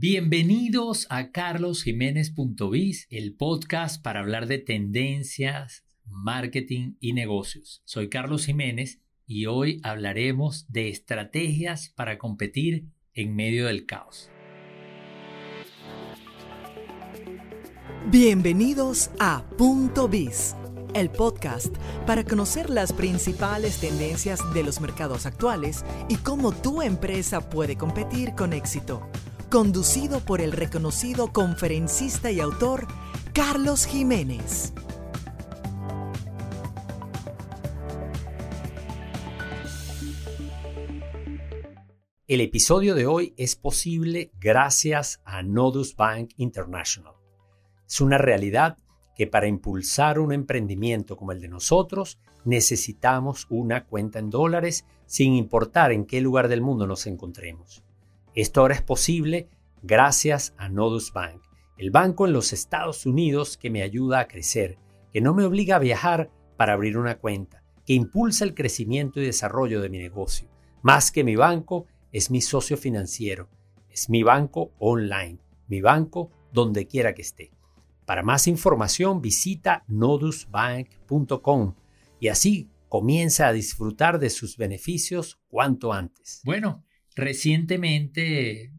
Bienvenidos a carlosjiménez.biz, el podcast para hablar de tendencias, marketing y negocios. Soy Carlos Jiménez y hoy hablaremos de estrategias para competir en medio del caos. Bienvenidos a Punto Biz, el podcast para conocer las principales tendencias de los mercados actuales y cómo tu empresa puede competir con éxito. Conducido por el reconocido conferencista y autor Carlos Jiménez. El episodio de hoy es posible gracias a Nodus Bank International. Es una realidad que para impulsar un emprendimiento como el de nosotros necesitamos una cuenta en dólares sin importar en qué lugar del mundo nos encontremos. Esto ahora es posible gracias a Nodus Bank, el banco en los Estados Unidos que me ayuda a crecer, que no me obliga a viajar para abrir una cuenta, que impulsa el crecimiento y desarrollo de mi negocio. Más que mi banco, es mi socio financiero, es mi banco online, mi banco donde quiera que esté. Para más información visita nodusbank.com y así comienza a disfrutar de sus beneficios cuanto antes. Bueno, recientemente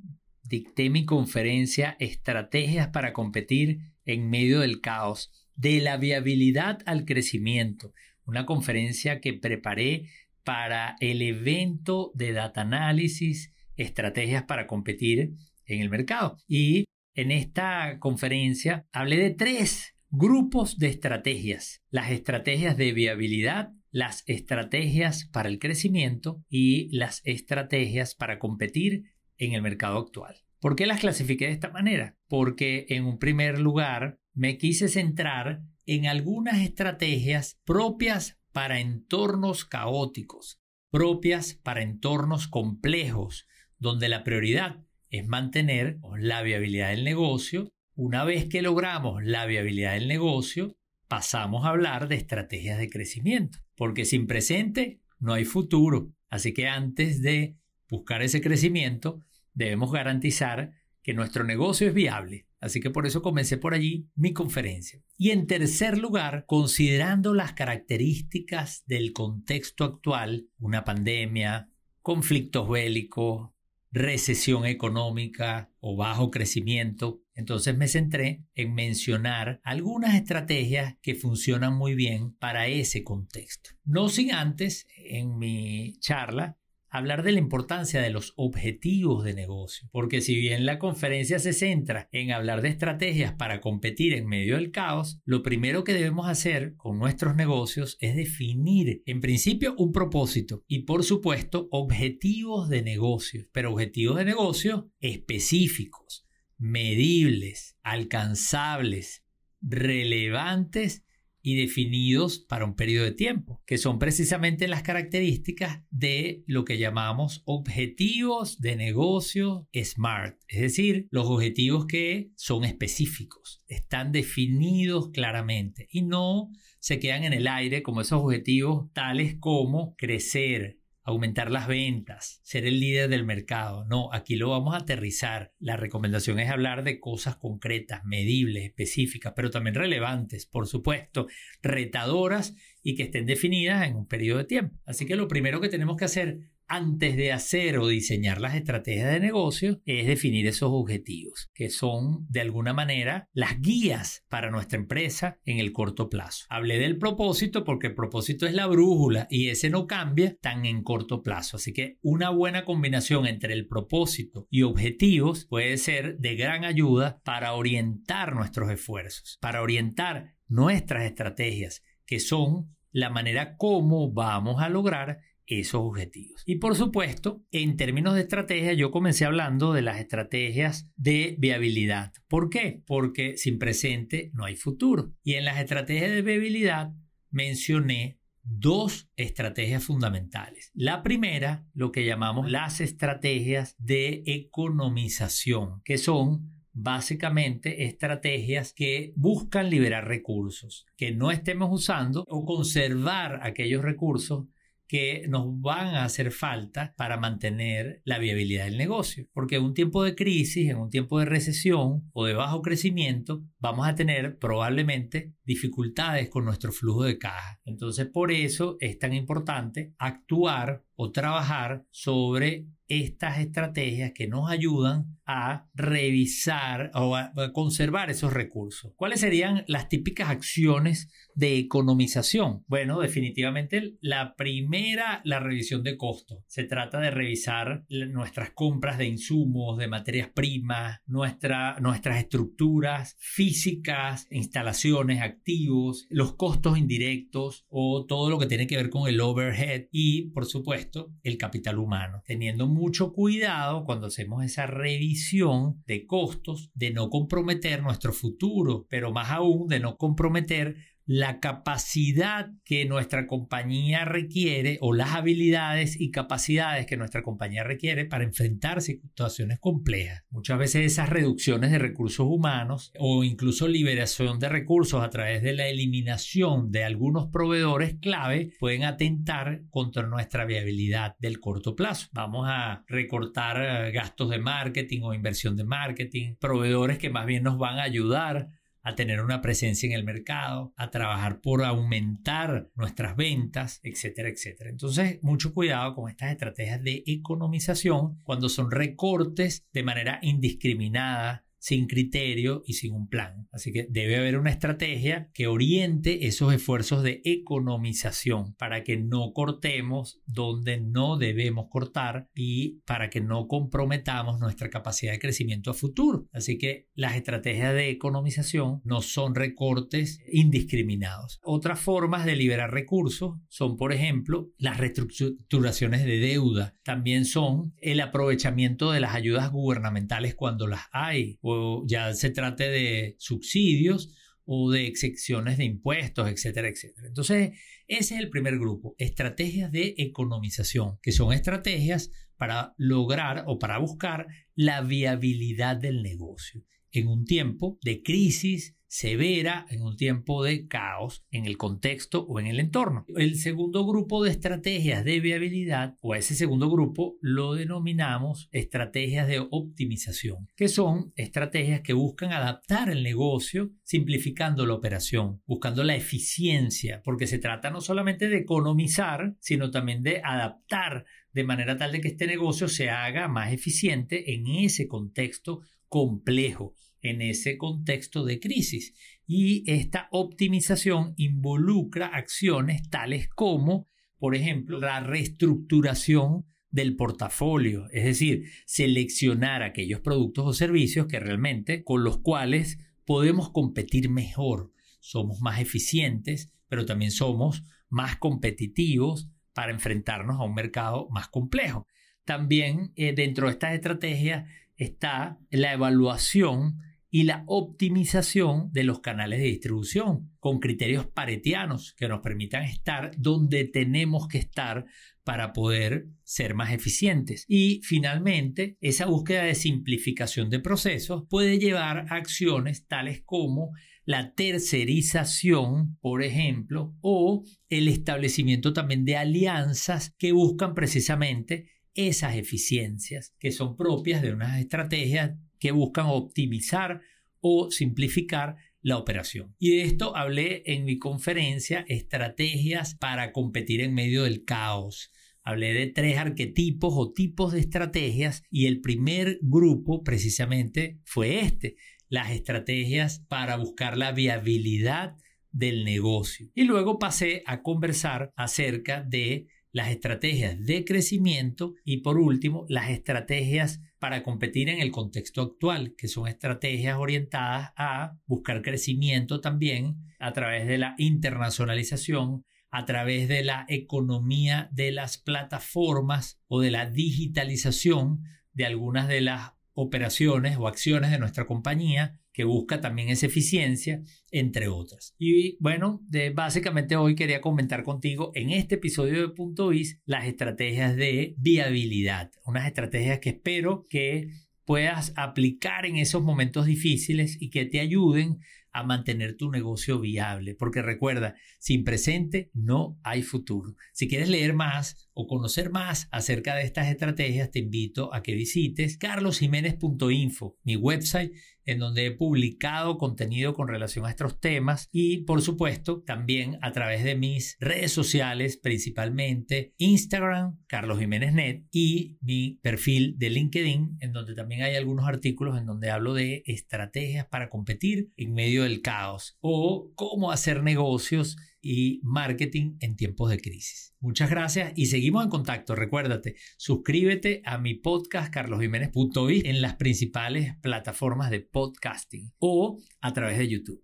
dicté mi conferencia Estrategias para competir en medio del caos, de la viabilidad al crecimiento, una conferencia que preparé para el evento de Data Analysis, Estrategias para competir en el mercado. Y en esta conferencia hablé de tres grupos de estrategias. Las estrategias de viabilidad, las estrategias para el crecimiento y las estrategias para competir en el mercado actual. ¿Por qué las clasifiqué de esta manera? Porque en un primer lugar me quise centrar en algunas estrategias propias para entornos caóticos, propias para entornos complejos, donde la prioridad es mantener la viabilidad del negocio. Una vez que logramos la viabilidad del negocio, pasamos a hablar de estrategias de crecimiento, porque sin presente no hay futuro. Así que antes de buscar ese crecimiento, debemos garantizar que nuestro negocio es viable. Así que por eso comencé por allí mi conferencia. Y en tercer lugar, considerando las características del contexto actual, una pandemia, conflictos bélicos, recesión económica o bajo crecimiento. Entonces me centré en mencionar algunas estrategias que funcionan muy bien para ese contexto. No sin antes, en mi charla, hablar de la importancia de los objetivos de negocio, porque si bien la conferencia se centra en hablar de estrategias para competir en medio del caos, lo primero que debemos hacer con nuestros negocios es definir en principio un propósito y por supuesto objetivos de negocio, pero objetivos de negocio específicos, medibles, alcanzables, relevantes y definidos para un periodo de tiempo, que son precisamente las características de lo que llamamos objetivos de negocio SMART, es decir, los objetivos que son específicos, están definidos claramente y no se quedan en el aire como esos objetivos tales como crecer, aumentar las ventas, ser el líder del mercado. No, aquí lo vamos a aterrizar. La recomendación es hablar de cosas concretas, medibles, específicas, pero también relevantes, por supuesto, retadoras y que estén definidas en un periodo de tiempo. Así que lo primero que tenemos que hacer antes de hacer o diseñar las estrategias de negocio es definir esos objetivos, que son de alguna manera las guías para nuestra empresa en el corto plazo. Hablé del propósito porque el propósito es la brújula y ese no cambia tan en corto plazo. Así que una buena combinación entre el propósito y objetivos puede ser de gran ayuda para orientar nuestros esfuerzos, para orientar nuestras estrategias, que son la manera como vamos a lograr esos objetivos. Y por supuesto, en términos de estrategia, yo comencé hablando de las estrategias de viabilidad. ¿Por qué? Porque sin presente no hay futuro. Y en las estrategias de viabilidad mencioné dos estrategias fundamentales. La primera, lo que llamamos las estrategias de economización, que son básicamente estrategias que buscan liberar recursos, que no estemos usando o conservar aquellos recursos que nos van a hacer falta para mantener la viabilidad del negocio. Porque en un tiempo de crisis, en un tiempo de recesión o de bajo crecimiento, vamos a tener probablemente dificultades con nuestro flujo de caja. Entonces, por eso es tan importante actuar o trabajar sobre estas estrategias que nos ayudan a revisar o a, conservar esos recursos. ¿Cuáles serían las típicas acciones de economización? Bueno, definitivamente la primera, la revisión de costos. Se trata de revisar nuestras compras de insumos, de materias primas, nuestra, nuestras estructuras físicas, instalaciones, activos, los costos indirectos o todo lo que tiene que ver con el overhead y, por supuesto, el capital humano, teniendo mucho cuidado cuando hacemos esa revisión de costos, de no comprometer nuestro futuro, pero más aún de no comprometer la capacidad que nuestra compañía requiere o las habilidades y capacidades que nuestra compañía requiere para enfrentar situaciones complejas. Muchas veces esas reducciones de recursos humanos o incluso liberación de recursos a través de la eliminación de algunos proveedores clave pueden atentar contra nuestra viabilidad del corto plazo. Vamos a recortar eh, gastos de marketing o inversión de marketing, proveedores que más bien nos van a ayudar a tener una presencia en el mercado, a trabajar por aumentar nuestras ventas, etcétera, etcétera. Entonces, mucho cuidado con estas estrategias de economización cuando son recortes de manera indiscriminada sin criterio y sin un plan. Así que debe haber una estrategia que oriente esos esfuerzos de economización para que no cortemos donde no debemos cortar y para que no comprometamos nuestra capacidad de crecimiento a futuro. Así que las estrategias de economización no son recortes indiscriminados. Otras formas de liberar recursos son, por ejemplo, las reestructuraciones de deuda. También son el aprovechamiento de las ayudas gubernamentales cuando las hay o ya se trate de subsidios o de excepciones de impuestos, etcétera, etcétera. Entonces, ese es el primer grupo, estrategias de economización, que son estrategias para lograr o para buscar la viabilidad del negocio en un tiempo de crisis, severa en un tiempo de caos en el contexto o en el entorno. El segundo grupo de estrategias de viabilidad o ese segundo grupo lo denominamos estrategias de optimización, que son estrategias que buscan adaptar el negocio simplificando la operación, buscando la eficiencia, porque se trata no solamente de economizar, sino también de adaptar de manera tal de que este negocio se haga más eficiente en ese contexto complejo en ese contexto de crisis. Y esta optimización involucra acciones tales como, por ejemplo, la reestructuración del portafolio, es decir, seleccionar aquellos productos o servicios que realmente con los cuales podemos competir mejor. Somos más eficientes, pero también somos más competitivos para enfrentarnos a un mercado más complejo. También eh, dentro de estas estrategias está la evaluación y la optimización de los canales de distribución con criterios paretianos que nos permitan estar donde tenemos que estar para poder ser más eficientes. Y finalmente, esa búsqueda de simplificación de procesos puede llevar a acciones tales como la tercerización, por ejemplo, o el establecimiento también de alianzas que buscan precisamente esas eficiencias que son propias de unas estrategias que buscan optimizar o simplificar la operación. Y de esto hablé en mi conferencia Estrategias para competir en medio del caos. Hablé de tres arquetipos o tipos de estrategias y el primer grupo precisamente fue este, las estrategias para buscar la viabilidad del negocio. Y luego pasé a conversar acerca de las estrategias de crecimiento y por último las estrategias para competir en el contexto actual, que son estrategias orientadas a buscar crecimiento también a través de la internacionalización, a través de la economía de las plataformas o de la digitalización de algunas de las operaciones o acciones de nuestra compañía que busca también esa eficiencia, entre otras. Y bueno, básicamente hoy quería comentar contigo en este episodio de Punto Biz las estrategias de viabilidad, unas estrategias que espero que puedas aplicar en esos momentos difíciles y que te ayuden a mantener tu negocio viable. Porque recuerda, sin presente no hay futuro. Si quieres leer más o conocer más acerca de estas estrategias, te invito a que visites carlosjiménez.info, mi website en donde he publicado contenido con relación a estos temas y por supuesto también a través de mis redes sociales, principalmente Instagram, Carlos Jiménez Net y mi perfil de LinkedIn, en donde también hay algunos artículos en donde hablo de estrategias para competir en medio del caos o cómo hacer negocios y marketing en tiempos de crisis. Muchas gracias y seguimos en contacto. Recuérdate, suscríbete a mi podcast carlosjiménez.biz en las principales plataformas de podcasting o a través de YouTube.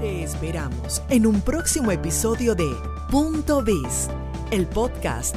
Te esperamos en un próximo episodio de Punto Biz, el podcast